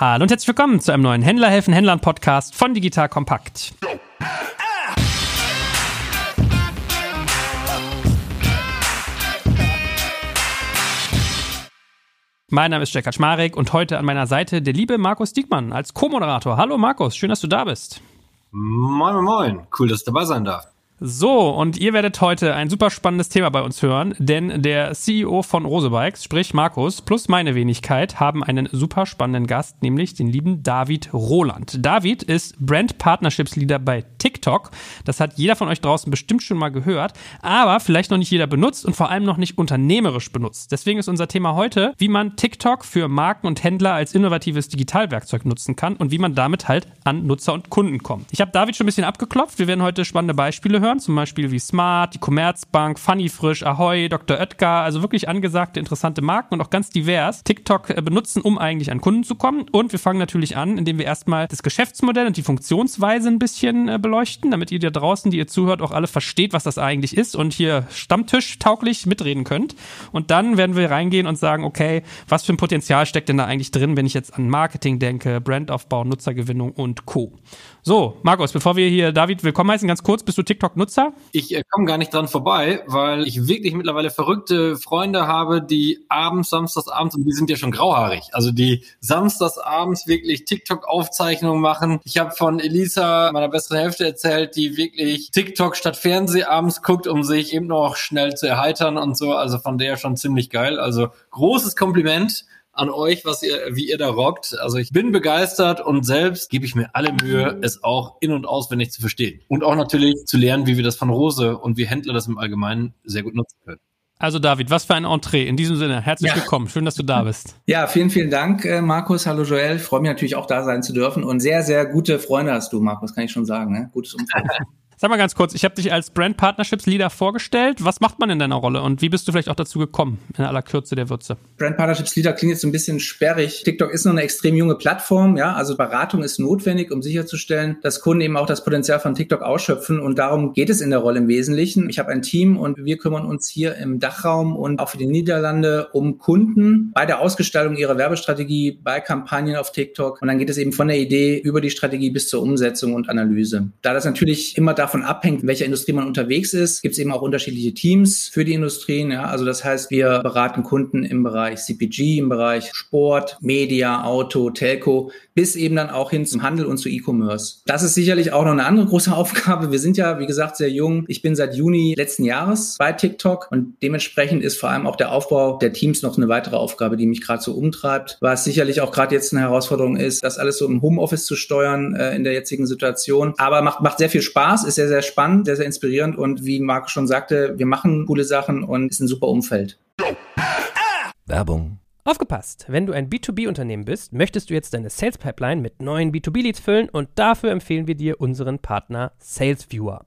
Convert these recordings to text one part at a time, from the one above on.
Hallo und herzlich willkommen zu einem neuen Händler helfen Händlern Podcast von Digital Kompakt. Mein Name ist Jack Kaczmarek und heute an meiner Seite der liebe Markus Diekmann als Co-Moderator. Hallo Markus, schön, dass du da bist. Moin, moin. Cool, dass ich dabei sein darf. So, und ihr werdet heute ein super spannendes Thema bei uns hören, denn der CEO von Rosebikes, sprich Markus, plus meine Wenigkeit, haben einen super spannenden Gast, nämlich den lieben David Roland. David ist Brand Partnerships Leader bei TikTok. Das hat jeder von euch draußen bestimmt schon mal gehört, aber vielleicht noch nicht jeder benutzt und vor allem noch nicht unternehmerisch benutzt. Deswegen ist unser Thema heute, wie man TikTok für Marken und Händler als innovatives Digitalwerkzeug nutzen kann und wie man damit halt an Nutzer und Kunden kommt. Ich habe David schon ein bisschen abgeklopft. Wir werden heute spannende Beispiele hören hören, zum Beispiel wie Smart, die Commerzbank, Funny Frisch, Ahoy, Dr. Oetker, also wirklich angesagte, interessante Marken und auch ganz divers TikTok äh, benutzen, um eigentlich an Kunden zu kommen. Und wir fangen natürlich an, indem wir erstmal das Geschäftsmodell und die Funktionsweise ein bisschen äh, beleuchten, damit ihr da draußen, die ihr zuhört, auch alle versteht, was das eigentlich ist und hier Stammtisch tauglich mitreden könnt. Und dann werden wir reingehen und sagen, okay, was für ein Potenzial steckt denn da eigentlich drin, wenn ich jetzt an Marketing denke, Brandaufbau, Nutzergewinnung und Co. So, Markus, bevor wir hier David willkommen heißen, ganz kurz, bist du TikTok-Nutzer? Ich äh, komme gar nicht dran vorbei, weil ich wirklich mittlerweile verrückte Freunde habe, die abends, samstags abends, und die sind ja schon grauhaarig, also die samstags abends wirklich TikTok-Aufzeichnungen machen. Ich habe von Elisa, meiner besseren Hälfte, erzählt, die wirklich TikTok statt Fernseh abends guckt, um sich eben noch schnell zu erheitern und so. Also von der schon ziemlich geil. Also großes Kompliment an euch, was ihr, wie ihr da rockt. Also ich bin begeistert und selbst gebe ich mir alle Mühe, es auch in- und auswendig zu verstehen. Und auch natürlich zu lernen, wie wir das von Rose und wie Händler das im Allgemeinen sehr gut nutzen können. Also David, was für ein Entree. In diesem Sinne, herzlich ja. willkommen. Schön, dass du da bist. Ja, vielen, vielen Dank, äh, Markus. Hallo Joel. Freue mich natürlich auch da sein zu dürfen. Und sehr, sehr gute Freunde hast du, Markus, kann ich schon sagen. Ne? Gutes Umfeld. Sag mal ganz kurz, ich habe dich als Brand Partnerships Leader vorgestellt. Was macht man in deiner Rolle und wie bist du vielleicht auch dazu gekommen, in aller Kürze der Würze? Brand Partnerships Leader klingt jetzt ein bisschen sperrig. TikTok ist noch eine extrem junge Plattform, ja, also Beratung ist notwendig, um sicherzustellen, dass Kunden eben auch das Potenzial von TikTok ausschöpfen und darum geht es in der Rolle im Wesentlichen. Ich habe ein Team und wir kümmern uns hier im Dachraum und auch für die Niederlande um Kunden bei der Ausgestaltung ihrer Werbestrategie, bei Kampagnen auf TikTok und dann geht es eben von der Idee über die Strategie bis zur Umsetzung und Analyse. Da das natürlich immer da davon abhängt, in welcher Industrie man unterwegs ist, gibt es eben auch unterschiedliche Teams für die Industrien. Ja? Also das heißt, wir beraten Kunden im Bereich CPG, im Bereich Sport, Media, Auto, Telco, bis eben dann auch hin zum Handel und zu E-Commerce. Das ist sicherlich auch noch eine andere große Aufgabe. Wir sind ja, wie gesagt, sehr jung. Ich bin seit Juni letzten Jahres bei TikTok und dementsprechend ist vor allem auch der Aufbau der Teams noch eine weitere Aufgabe, die mich gerade so umtreibt. Was sicherlich auch gerade jetzt eine Herausforderung ist, das alles so im Homeoffice zu steuern äh, in der jetzigen Situation. Aber macht, macht sehr viel Spaß, ist sehr, sehr spannend, sehr, sehr inspirierend und wie Marc schon sagte, wir machen coole Sachen und ist ein super Umfeld. Werbung. Aufgepasst! Wenn du ein B2B-Unternehmen bist, möchtest du jetzt deine Sales Pipeline mit neuen B2B-Leads füllen und dafür empfehlen wir dir unseren Partner SalesViewer.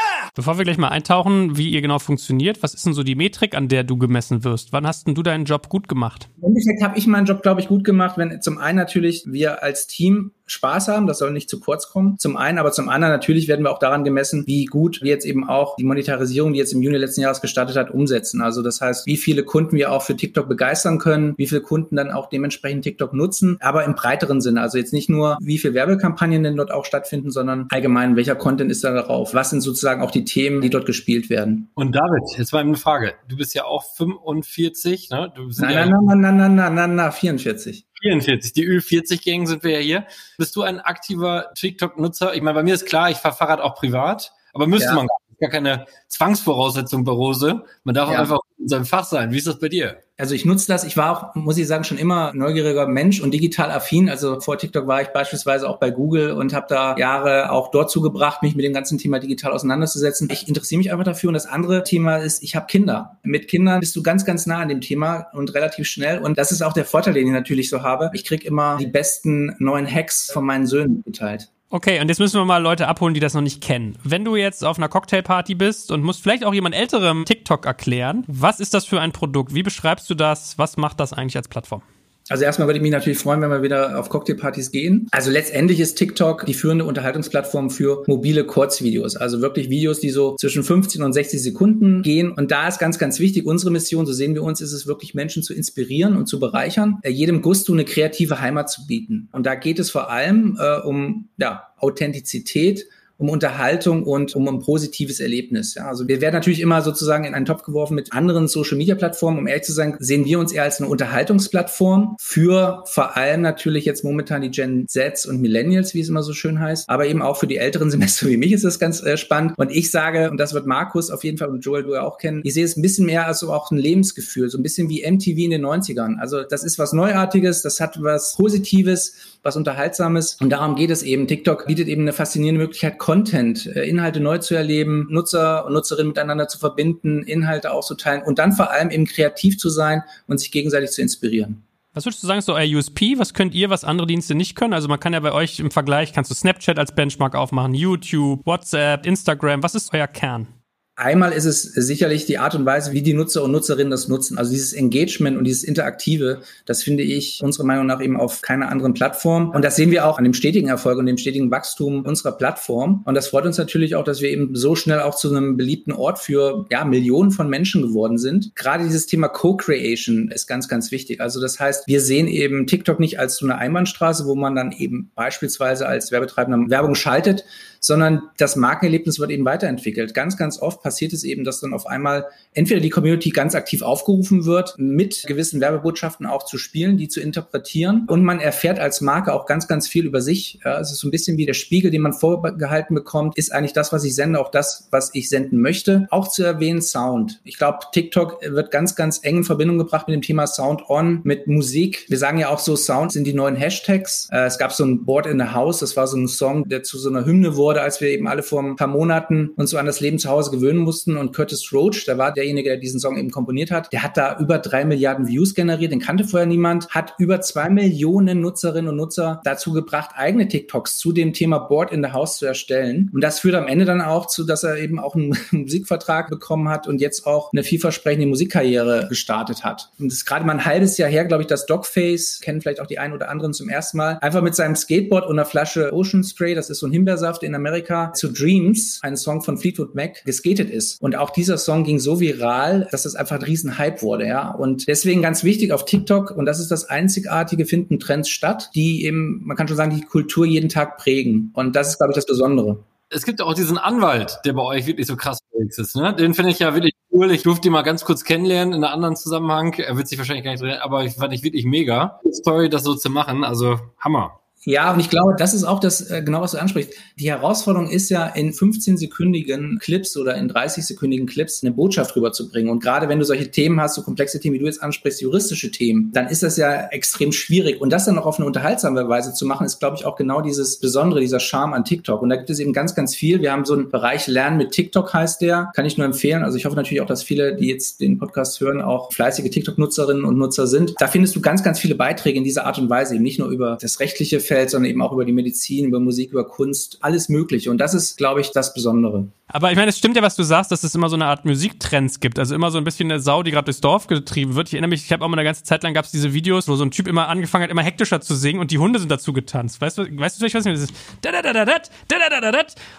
Bevor wir gleich mal eintauchen, wie ihr genau funktioniert, was ist denn so die Metrik, an der du gemessen wirst? Wann hast denn du deinen Job gut gemacht? Im Endeffekt habe ich meinen Job, glaube ich, gut gemacht, wenn zum einen natürlich wir als Team Spaß haben, das soll nicht zu kurz kommen. Zum einen, aber zum anderen natürlich werden wir auch daran gemessen, wie gut wir jetzt eben auch die Monetarisierung, die jetzt im Juni letzten Jahres gestartet hat, umsetzen. Also das heißt, wie viele Kunden wir auch für TikTok begeistern können, wie viele Kunden dann auch dementsprechend TikTok nutzen, aber im breiteren Sinne. Also jetzt nicht nur, wie viele Werbekampagnen denn dort auch stattfinden, sondern allgemein, welcher Content ist da darauf? Was sind sozusagen auch die Themen, die dort gespielt werden? Und David, jetzt mal eine Frage. Du bist ja auch 45, ne? Du bist nein, ja nein, nein, nein, nein, nein, nein, nein, 44. 44, die Ü40-Gang sind wir ja hier. Bist du ein aktiver TikTok-Nutzer? Ich meine, bei mir ist klar, ich fahre Fahrrad auch privat, aber müsste ja. man gar, keine Zwangsvoraussetzung bei Rose. Man darf ja. einfach in seinem Fach sein. Wie ist das bei dir? Also ich nutze das. Ich war auch, muss ich sagen, schon immer neugieriger Mensch und digital affin. Also vor TikTok war ich beispielsweise auch bei Google und habe da Jahre auch dort zugebracht, mich mit dem ganzen Thema digital auseinanderzusetzen. Ich interessiere mich einfach dafür. Und das andere Thema ist, ich habe Kinder. Mit Kindern bist du ganz, ganz nah an dem Thema und relativ schnell. Und das ist auch der Vorteil, den ich natürlich so habe. Ich kriege immer die besten neuen Hacks von meinen Söhnen geteilt. Okay, und jetzt müssen wir mal Leute abholen, die das noch nicht kennen. Wenn du jetzt auf einer Cocktailparty bist und musst vielleicht auch jemand älterem TikTok erklären, was ist das für ein Produkt? Wie beschreibst du das? Was macht das eigentlich als Plattform? Also erstmal würde ich mich natürlich freuen, wenn wir wieder auf Cocktailpartys gehen. Also letztendlich ist TikTok die führende Unterhaltungsplattform für mobile Kurzvideos. Also wirklich Videos, die so zwischen 15 und 60 Sekunden gehen. Und da ist ganz, ganz wichtig, unsere Mission, so sehen wir uns, ist es wirklich Menschen zu inspirieren und zu bereichern, äh, jedem Gusto eine kreative Heimat zu bieten. Und da geht es vor allem äh, um ja, Authentizität, um Unterhaltung und um ein positives Erlebnis. Ja, also wir werden natürlich immer sozusagen in einen Topf geworfen mit anderen Social-Media-Plattformen. Um ehrlich zu sein, sehen wir uns eher als eine Unterhaltungsplattform für vor allem natürlich jetzt momentan die Gen Zs und Millennials, wie es immer so schön heißt, aber eben auch für die älteren Semester wie mich ist das ganz äh, spannend. Und ich sage, und das wird Markus auf jeden Fall und Joel du ja auch kennen, ich sehe es ein bisschen mehr als so auch ein Lebensgefühl, so ein bisschen wie MTV in den 90ern. Also das ist was Neuartiges, das hat was Positives, was Unterhaltsames und darum geht es eben. TikTok bietet eben eine faszinierende Möglichkeit, Content, äh, Inhalte neu zu erleben, Nutzer und Nutzerinnen miteinander zu verbinden, Inhalte auszuteilen und dann vor allem eben kreativ zu sein und sich gegenseitig zu inspirieren. Was würdest du sagen, so euer USP? Was könnt ihr, was andere Dienste nicht können? Also man kann ja bei euch im Vergleich, kannst du Snapchat als Benchmark aufmachen, YouTube, WhatsApp, Instagram. Was ist euer Kern? Einmal ist es sicherlich die Art und Weise, wie die Nutzer und Nutzerinnen das nutzen. Also dieses Engagement und dieses Interaktive, das finde ich unserer Meinung nach eben auf keiner anderen Plattform. Und das sehen wir auch an dem stetigen Erfolg und dem stetigen Wachstum unserer Plattform. Und das freut uns natürlich auch, dass wir eben so schnell auch zu einem beliebten Ort für ja, Millionen von Menschen geworden sind. Gerade dieses Thema Co-Creation ist ganz, ganz wichtig. Also das heißt, wir sehen eben TikTok nicht als so eine Einbahnstraße, wo man dann eben beispielsweise als Werbetreibender Werbung schaltet, sondern das Markenerlebnis wird eben weiterentwickelt. Ganz, ganz oft passiert es eben, dass dann auf einmal entweder die Community ganz aktiv aufgerufen wird, mit gewissen Werbebotschaften auch zu spielen, die zu interpretieren und man erfährt als Marke auch ganz, ganz viel über sich. Ja, es ist so ein bisschen wie der Spiegel, den man vorgehalten bekommt, ist eigentlich das, was ich sende, auch das, was ich senden möchte. Auch zu erwähnen Sound. Ich glaube, TikTok wird ganz, ganz eng in Verbindung gebracht mit dem Thema Sound On, mit Musik. Wir sagen ja auch so, Sound sind die neuen Hashtags. Äh, es gab so ein Board in the House, das war so ein Song, der zu so einer Hymne wurde wurde, als wir eben alle vor ein paar Monaten uns so an das Leben zu Hause gewöhnen mussten. Und Curtis Roach, der war derjenige, der diesen Song eben komponiert hat, der hat da über drei Milliarden Views generiert, den kannte vorher niemand, hat über zwei Millionen Nutzerinnen und Nutzer dazu gebracht, eigene TikToks zu dem Thema Board in the House zu erstellen. Und das führt am Ende dann auch zu, dass er eben auch einen Musikvertrag bekommen hat und jetzt auch eine vielversprechende Musikkarriere gestartet hat. Und das ist gerade mal ein halbes Jahr her, glaube ich, dass Dogface, kennen vielleicht auch die einen oder anderen zum ersten Mal, einfach mit seinem Skateboard und einer Flasche Ocean Spray, das ist so ein Himbeersaft in Amerika zu Dreams, ein Song von Fleetwood Mac, geskatet ist. Und auch dieser Song ging so viral, dass es einfach ein Riesenhype wurde, ja. Und deswegen ganz wichtig auf TikTok, und das ist das Einzigartige, finden Trends statt, die eben, man kann schon sagen, die Kultur jeden Tag prägen. Und das ist, glaube ich, das Besondere. Es gibt auch diesen Anwalt, der bei euch wirklich so krass ist, ne? Den finde ich ja wirklich cool. Ich durfte ihn mal ganz kurz kennenlernen in einem anderen Zusammenhang. Er wird sich wahrscheinlich gar nicht drin, aber ich fand ich wirklich mega. Story, das so zu machen. Also Hammer. Ja, und ich glaube, das ist auch das, äh, genau was du ansprichst. Die Herausforderung ist ja, in 15-sekündigen Clips oder in 30-sekündigen Clips eine Botschaft rüberzubringen. Und gerade wenn du solche Themen hast, so komplexe Themen, wie du jetzt ansprichst, juristische Themen, dann ist das ja extrem schwierig. Und das dann noch auf eine unterhaltsame Weise zu machen, ist, glaube ich, auch genau dieses Besondere, dieser Charme an TikTok. Und da gibt es eben ganz, ganz viel. Wir haben so einen Bereich Lernen mit TikTok heißt der. Kann ich nur empfehlen. Also ich hoffe natürlich auch, dass viele, die jetzt den Podcast hören, auch fleißige TikTok-Nutzerinnen und Nutzer sind. Da findest du ganz, ganz viele Beiträge in dieser Art und Weise, eben nicht nur über das rechtliche Feld, sondern eben auch über die Medizin, über Musik, über Kunst, alles Mögliche. Und das ist, glaube ich, das Besondere. Aber ich meine, es stimmt ja, was du sagst, dass es immer so eine Art Musiktrends gibt. Also immer so ein bisschen eine Sau, die gerade durchs Dorf getrieben wird. Ich erinnere mich, ich habe auch mal eine ganze Zeit lang gab es diese Videos, wo so ein Typ immer angefangen hat, immer hektischer zu singen und die Hunde sind dazu getanzt. Weißt du, weißt du vielleicht was? Das ist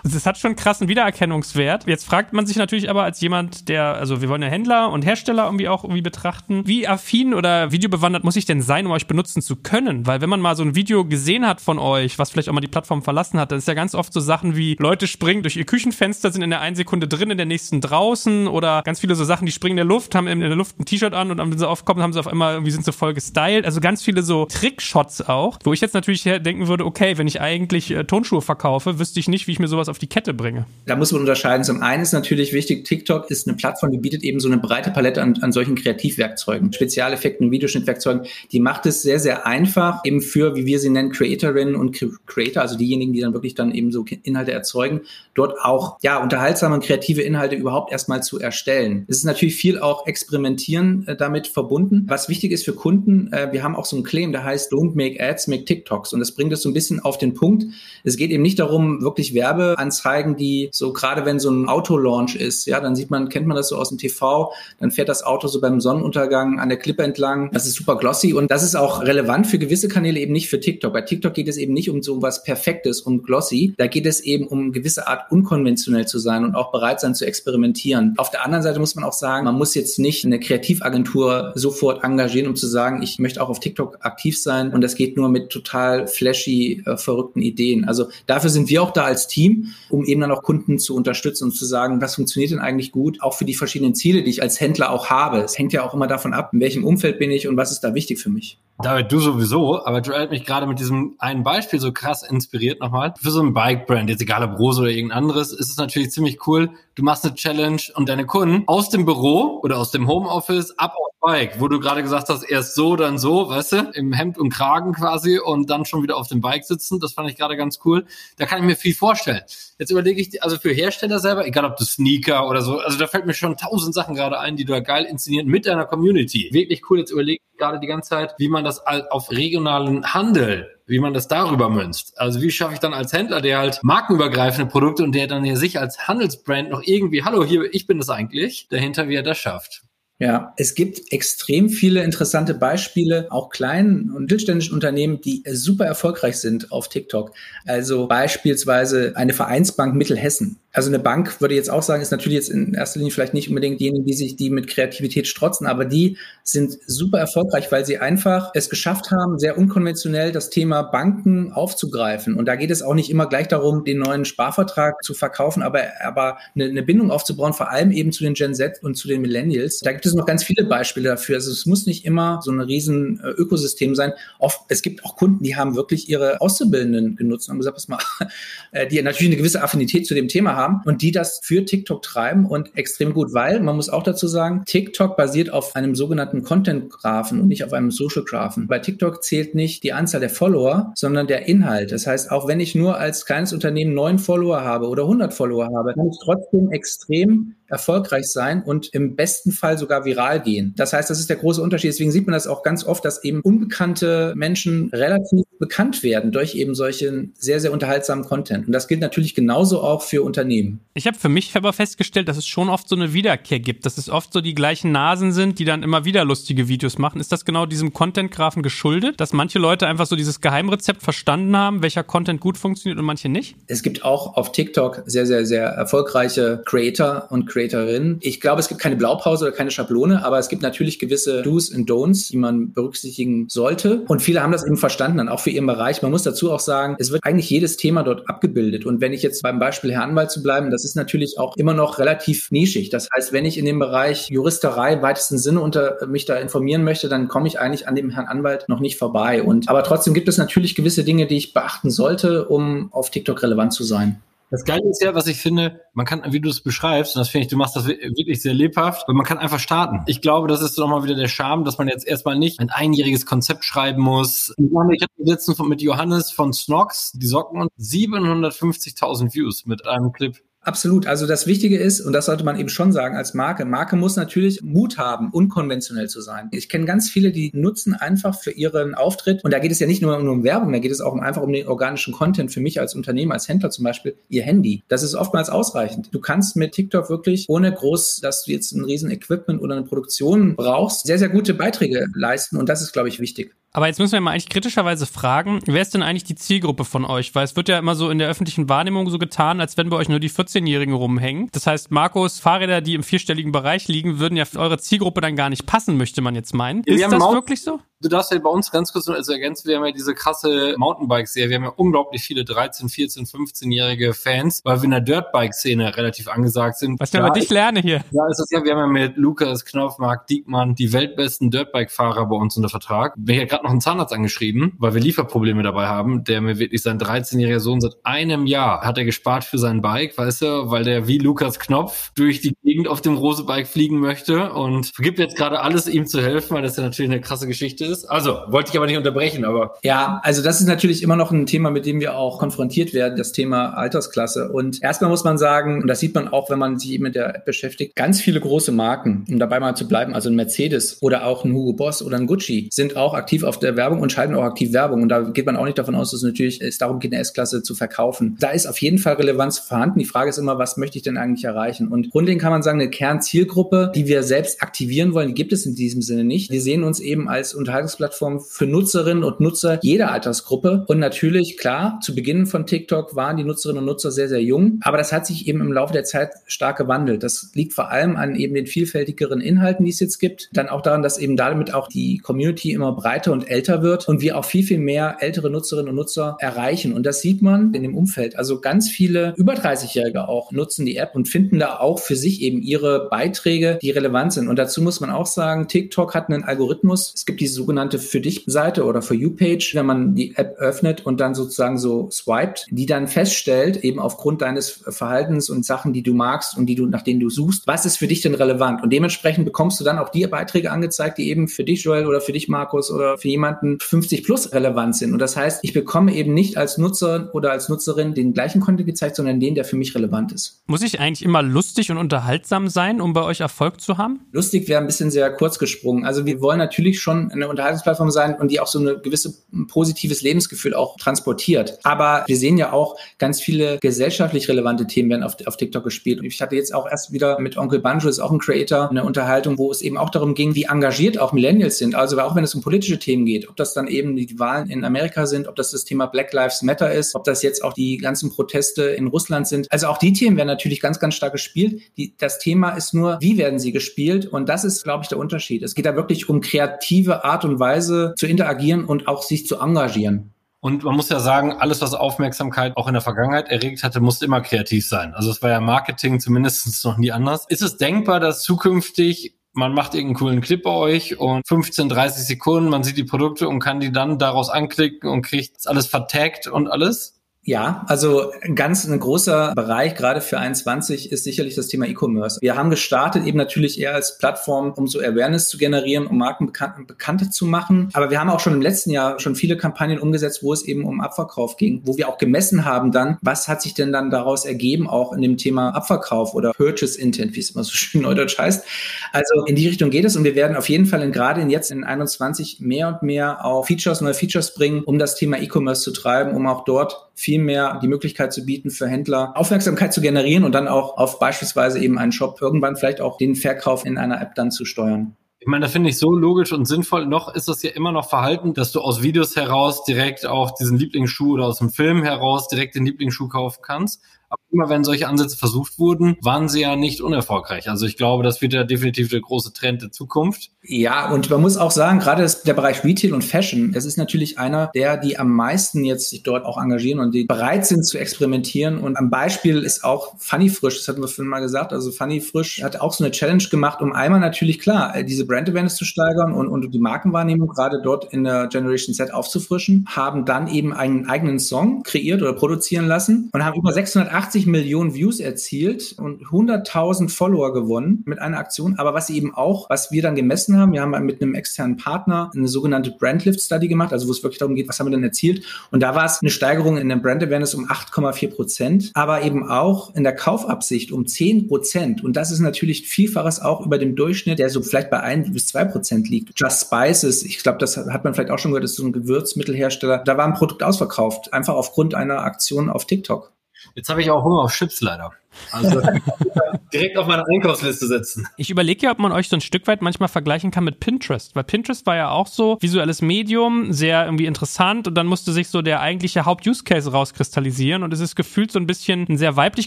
und das hat schon krassen Wiedererkennungswert. Jetzt fragt man sich natürlich aber als jemand, der, also wir wollen ja Händler und Hersteller irgendwie auch irgendwie betrachten, wie affin oder videobewandert muss ich denn sein, um euch benutzen zu können? Weil wenn man mal so ein Video gesehen gesehen hat von euch, was vielleicht auch mal die Plattform verlassen hat, das ist ja ganz oft so Sachen wie Leute springen durch ihr Küchenfenster, sind in der einen Sekunde drin, in der nächsten draußen oder ganz viele so Sachen, die springen in der Luft, haben in der Luft ein T-Shirt an und wenn sie aufkommen, haben sie auf einmal irgendwie sind sie voll gestylt. Also ganz viele so Trickshots auch, wo ich jetzt natürlich denken würde, okay, wenn ich eigentlich äh, Tonschuhe verkaufe, wüsste ich nicht, wie ich mir sowas auf die Kette bringe. Da muss man unterscheiden. Zum einen ist natürlich wichtig, TikTok ist eine Plattform, die bietet eben so eine breite Palette an, an solchen Kreativwerkzeugen, Spezialeffekten, Videoschnittwerkzeugen. Die macht es sehr, sehr einfach eben für, wie wir sie nennen, Creatorinnen und Creator, also diejenigen, die dann wirklich dann eben so Inhalte erzeugen, dort auch, ja, unterhaltsame und kreative Inhalte überhaupt erstmal zu erstellen. Es ist natürlich viel auch Experimentieren äh, damit verbunden. Was wichtig ist für Kunden, äh, wir haben auch so einen Claim, der heißt Don't make ads, make TikToks. Und das bringt es so ein bisschen auf den Punkt. Es geht eben nicht darum, wirklich Werbeanzeigen, die so gerade wenn so ein Autolaunch ist, ja, dann sieht man, kennt man das so aus dem TV, dann fährt das Auto so beim Sonnenuntergang an der Klippe entlang. Das ist super glossy und das ist auch relevant für gewisse Kanäle, eben nicht für TikTok. Bei TikTok geht es eben nicht um so was Perfektes, um glossy. Da geht es eben um gewisse Art unkonventionell zu sein und auch bereit sein zu experimentieren. Auf der anderen Seite muss man auch sagen, man muss jetzt nicht eine Kreativagentur sofort engagieren, um zu sagen, ich möchte auch auf TikTok aktiv sein und das geht nur mit total flashy, äh, verrückten Ideen. Also dafür sind wir auch da als Team, um eben dann auch Kunden zu unterstützen und zu sagen, was funktioniert denn eigentlich gut, auch für die verschiedenen Ziele, die ich als Händler auch habe. Es hängt ja auch immer davon ab, in welchem Umfeld bin ich und was ist da wichtig für mich. David, du sowieso, aber Joel hat mich gerade mit diesem einen Beispiel so krass inspiriert nochmal. Für so ein Bike-Brand, jetzt egal ob Rose oder irgendein anderes, ist es natürlich ziemlich cool. Du machst eine Challenge und deine Kunden aus dem Büro oder aus dem Homeoffice ab auf Bike, wo du gerade gesagt hast, erst so, dann so, weißt du, im Hemd und Kragen quasi und dann schon wieder auf dem Bike sitzen. Das fand ich gerade ganz cool. Da kann ich mir viel vorstellen. Jetzt überlege ich, also für Hersteller selber, egal ob du Sneaker oder so, also da fällt mir schon tausend Sachen gerade ein, die du da geil inszeniert mit deiner Community. Wirklich cool. Jetzt überlege gerade die ganze Zeit, wie man das auf regionalen Handel wie man das darüber münzt. Also wie schaffe ich dann als Händler, der halt markenübergreifende Produkte und der dann ja sich als Handelsbrand noch irgendwie, hallo, hier, ich bin das eigentlich, dahinter, wie er das schafft. Ja, es gibt extrem viele interessante Beispiele, auch kleinen und mittelständischen Unternehmen, die super erfolgreich sind auf TikTok. Also beispielsweise eine Vereinsbank Mittelhessen also eine Bank würde jetzt auch sagen, ist natürlich jetzt in erster Linie vielleicht nicht unbedingt diejenigen, die sich die mit Kreativität strotzen, aber die sind super erfolgreich, weil sie einfach es geschafft haben, sehr unkonventionell das Thema Banken aufzugreifen. Und da geht es auch nicht immer gleich darum, den neuen Sparvertrag zu verkaufen, aber, aber eine, eine Bindung aufzubauen, vor allem eben zu den Gen Z und zu den Millennials. Da gibt es noch ganz viele Beispiele dafür. Also es muss nicht immer so ein riesen äh, Ökosystem sein. Oft, es gibt auch Kunden, die haben wirklich ihre Auszubildenden genutzt und haben gesagt, pass mal, äh, die natürlich eine gewisse Affinität zu dem Thema haben haben und die das für TikTok treiben und extrem gut, weil man muss auch dazu sagen, TikTok basiert auf einem sogenannten Content-Graphen und nicht auf einem Social-Graphen. Bei TikTok zählt nicht die Anzahl der Follower, sondern der Inhalt. Das heißt, auch wenn ich nur als kleines Unternehmen neun Follower habe oder 100 Follower habe, kann ich trotzdem extrem erfolgreich sein und im besten Fall sogar viral gehen. Das heißt, das ist der große Unterschied. Deswegen sieht man das auch ganz oft, dass eben unbekannte Menschen relativ bekannt werden durch eben solchen sehr, sehr unterhaltsamen Content. Und das gilt natürlich genauso auch für Unternehmen. Ich habe für mich aber festgestellt, dass es schon oft so eine Wiederkehr gibt, dass es oft so die gleichen Nasen sind, die dann immer wieder lustige Videos machen. Ist das genau diesem Content-Graphen geschuldet, dass manche Leute einfach so dieses Geheimrezept verstanden haben, welcher Content gut funktioniert und manche nicht? Es gibt auch auf TikTok sehr, sehr, sehr erfolgreiche Creator und Creator Creatorin. Ich glaube, es gibt keine Blaupause oder keine Schablone, aber es gibt natürlich gewisse Do's und Don'ts, die man berücksichtigen sollte. Und viele haben das eben verstanden, dann auch für ihren Bereich. Man muss dazu auch sagen, es wird eigentlich jedes Thema dort abgebildet. Und wenn ich jetzt beim Beispiel Herr Anwalt zu bleiben, das ist natürlich auch immer noch relativ nischig. Das heißt, wenn ich in dem Bereich Juristerei im weitesten Sinne unter mich da informieren möchte, dann komme ich eigentlich an dem Herrn Anwalt noch nicht vorbei. Und aber trotzdem gibt es natürlich gewisse Dinge, die ich beachten sollte, um auf TikTok relevant zu sein. Das Geile ist ja, was ich finde, man kann, wie du es beschreibst, und das finde ich, du machst das wirklich sehr lebhaft, weil man kann einfach starten. Ich glaube, das ist nochmal wieder der Charme, dass man jetzt erstmal nicht ein einjähriges Konzept schreiben muss. Ich hatte letztens mit Johannes von Snox die Socken und 750.000 Views mit einem Clip. Absolut. Also das Wichtige ist, und das sollte man eben schon sagen als Marke, Marke muss natürlich Mut haben, unkonventionell zu sein. Ich kenne ganz viele, die nutzen einfach für ihren Auftritt, und da geht es ja nicht nur um Werbung, da geht es auch einfach um den organischen Content für mich als Unternehmer, als Händler zum Beispiel, ihr Handy. Das ist oftmals ausreichend. Du kannst mit TikTok wirklich, ohne groß, dass du jetzt ein riesen Equipment oder eine Produktion brauchst, sehr, sehr gute Beiträge leisten. Und das ist, glaube ich, wichtig. Aber jetzt müssen wir mal eigentlich kritischerweise fragen, wer ist denn eigentlich die Zielgruppe von euch? Weil es wird ja immer so in der öffentlichen Wahrnehmung so getan, als wenn bei euch nur die 14-Jährigen rumhängen. Das heißt, Markus, Fahrräder, die im vierstelligen Bereich liegen, würden ja für eure Zielgruppe dann gar nicht passen, möchte man jetzt meinen. Ist das wirklich so? Du darfst ja bei uns ganz kurz nur als ergänzen, wir haben ja diese krasse Mountainbike-Serie. Wir haben ja unglaublich viele 13, 14, 15-jährige Fans, weil wir in der Dirtbike-Szene relativ angesagt sind. Was ich aber dich lerne hier. Ja, ist das ja, wir haben ja mit Lukas Knopf, Marc Diekmann die weltbesten Dirtbike-Fahrer bei uns unter Vertrag. Wir haben ja gerade noch einen Zahnarzt angeschrieben, weil wir Lieferprobleme dabei haben, der mir wirklich sein 13-jähriger Sohn seit einem Jahr hat er gespart für sein Bike, weißt du, weil der wie Lukas Knopf durch die Gegend auf dem Rosebike fliegen möchte und gibt jetzt gerade alles, ihm zu helfen, weil das ja natürlich eine krasse Geschichte ist. Also, wollte ich aber nicht unterbrechen, aber. Ja, also das ist natürlich immer noch ein Thema, mit dem wir auch konfrontiert werden, das Thema Altersklasse. Und erstmal muss man sagen, und das sieht man auch, wenn man sich mit der App beschäftigt, ganz viele große Marken, um dabei mal zu bleiben, also ein Mercedes oder auch ein Hugo Boss oder ein Gucci, sind auch aktiv auf der Werbung und schalten auch aktiv Werbung. Und da geht man auch nicht davon aus, dass es natürlich es darum geht, eine S-Klasse zu verkaufen. Da ist auf jeden Fall Relevanz vorhanden. Die Frage ist immer, was möchte ich denn eigentlich erreichen? Und grundlegend kann man sagen, eine Kernzielgruppe, die wir selbst aktivieren wollen, die gibt es in diesem Sinne nicht. Wir sehen uns eben als Unterhaltungsplattform für Nutzerinnen und Nutzer jeder Altersgruppe. Und natürlich, klar, zu Beginn von TikTok waren die Nutzerinnen und Nutzer sehr, sehr jung. Aber das hat sich eben im Laufe der Zeit stark gewandelt. Das liegt vor allem an eben den vielfältigeren Inhalten, die es jetzt gibt. Dann auch daran, dass eben damit auch die Community immer breiter und älter wird und wir auch viel, viel mehr ältere Nutzerinnen und Nutzer erreichen. Und das sieht man in dem Umfeld. Also ganz viele über 30-Jährige auch nutzen die App und finden da auch für sich eben ihre Beiträge, die relevant sind. Und dazu muss man auch sagen, TikTok hat einen Algorithmus. Es gibt diese sogenannte Für dich-Seite oder For You-Page, wenn man die App öffnet und dann sozusagen so swiped, die dann feststellt, eben aufgrund deines Verhaltens und Sachen, die du magst und die du, nach denen du suchst, was ist für dich denn relevant? Und dementsprechend bekommst du dann auch die Beiträge angezeigt, die eben für dich, Joel, oder für dich, Markus, oder für jemanden 50 plus relevant sind. Und das heißt, ich bekomme eben nicht als Nutzer oder als Nutzerin den gleichen Content gezeigt, sondern den, der für mich relevant ist. Muss ich eigentlich immer lustig und unterhaltsam sein, um bei euch Erfolg zu haben? Lustig wäre ein bisschen sehr kurz gesprungen. Also wir wollen natürlich schon eine Unterhaltungsplattform sein und die auch so ein gewisse positives Lebensgefühl auch transportiert. Aber wir sehen ja auch, ganz viele gesellschaftlich relevante Themen werden auf, auf TikTok gespielt. Und ich hatte jetzt auch erst wieder mit Onkel Banjo, ist auch ein Creator, eine Unterhaltung, wo es eben auch darum ging, wie engagiert auch Millennials sind. Also auch wenn es um politische Themen geht, ob das dann eben die Wahlen in Amerika sind, ob das das Thema Black Lives Matter ist, ob das jetzt auch die ganzen Proteste in Russland sind. Also auch die Themen werden natürlich ganz, ganz stark gespielt. Die, das Thema ist nur, wie werden sie gespielt? Und das ist, glaube ich, der Unterschied. Es geht da wirklich um kreative Art und Weise zu interagieren und auch sich zu engagieren. Und man muss ja sagen, alles, was Aufmerksamkeit auch in der Vergangenheit erregt hatte, musste immer kreativ sein. Also es war ja Marketing zumindest noch nie anders. Ist es denkbar, dass zukünftig man macht irgendeinen coolen Clip bei euch und 15, 30 Sekunden, man sieht die Produkte und kann die dann daraus anklicken und kriegt alles vertaggt und alles? Ja, also ganz ein großer Bereich, gerade für 21, ist sicherlich das Thema E-Commerce. Wir haben gestartet eben natürlich eher als Plattform, um so Awareness zu generieren, um Marken bekannt, bekannter zu machen. Aber wir haben auch schon im letzten Jahr schon viele Kampagnen umgesetzt, wo es eben um Abverkauf ging, wo wir auch gemessen haben dann, was hat sich denn dann daraus ergeben, auch in dem Thema Abverkauf oder Purchase Intent, wie es immer so schön neudeutsch heißt. Also in die Richtung geht es und wir werden auf jeden Fall in, gerade in jetzt in 21 mehr und mehr auch Features, neue Features bringen, um das Thema E-Commerce zu treiben, um auch dort viel mehr die Möglichkeit zu bieten, für Händler Aufmerksamkeit zu generieren und dann auch auf beispielsweise eben einen Shop irgendwann vielleicht auch den Verkauf in einer App dann zu steuern. Ich meine, das finde ich so logisch und sinnvoll. Noch ist das ja immer noch Verhalten, dass du aus Videos heraus direkt auch diesen Lieblingsschuh oder aus dem Film heraus direkt den Lieblingsschuh kaufen kannst. Aber immer wenn solche Ansätze versucht wurden, waren sie ja nicht unerfolgreich. Also ich glaube, das wird ja definitiv der große Trend der Zukunft. Ja, und man muss auch sagen, gerade der Bereich Retail und Fashion, das ist natürlich einer der, die am meisten jetzt sich dort auch engagieren und die bereit sind zu experimentieren. Und am Beispiel ist auch Funny Frisch, das hatten wir vorhin mal gesagt. Also Funny Frisch hat auch so eine Challenge gemacht, um einmal natürlich klar, diese Brand Awareness zu steigern und, und die Markenwahrnehmung gerade dort in der Generation Z aufzufrischen, haben dann eben einen eigenen Song kreiert oder produzieren lassen und haben über 680 80 Millionen Views erzielt und 100.000 Follower gewonnen mit einer Aktion. Aber was sie eben auch, was wir dann gemessen haben, wir haben mit einem externen Partner eine sogenannte Brandlift Study gemacht, also wo es wirklich darum geht, was haben wir denn erzielt? Und da war es eine Steigerung in der Brand Awareness um 8,4 Prozent, aber eben auch in der Kaufabsicht um 10 Prozent. Und das ist natürlich Vielfaches auch über dem Durchschnitt, der so vielleicht bei 1 bis 2 Prozent liegt. Just Spices, ich glaube, das hat man vielleicht auch schon gehört, das ist so ein Gewürzmittelhersteller. Da war ein Produkt ausverkauft, einfach aufgrund einer Aktion auf TikTok. Jetzt habe ich auch Hunger auf Chips leider. Also direkt auf meine Einkaufsliste setzen. Ich überlege ja, ob man euch so ein Stück weit manchmal vergleichen kann mit Pinterest, weil Pinterest war ja auch so visuelles Medium, sehr irgendwie interessant und dann musste sich so der eigentliche Haupt-Use-Case rauskristallisieren und es ist gefühlt so ein bisschen ein sehr weiblich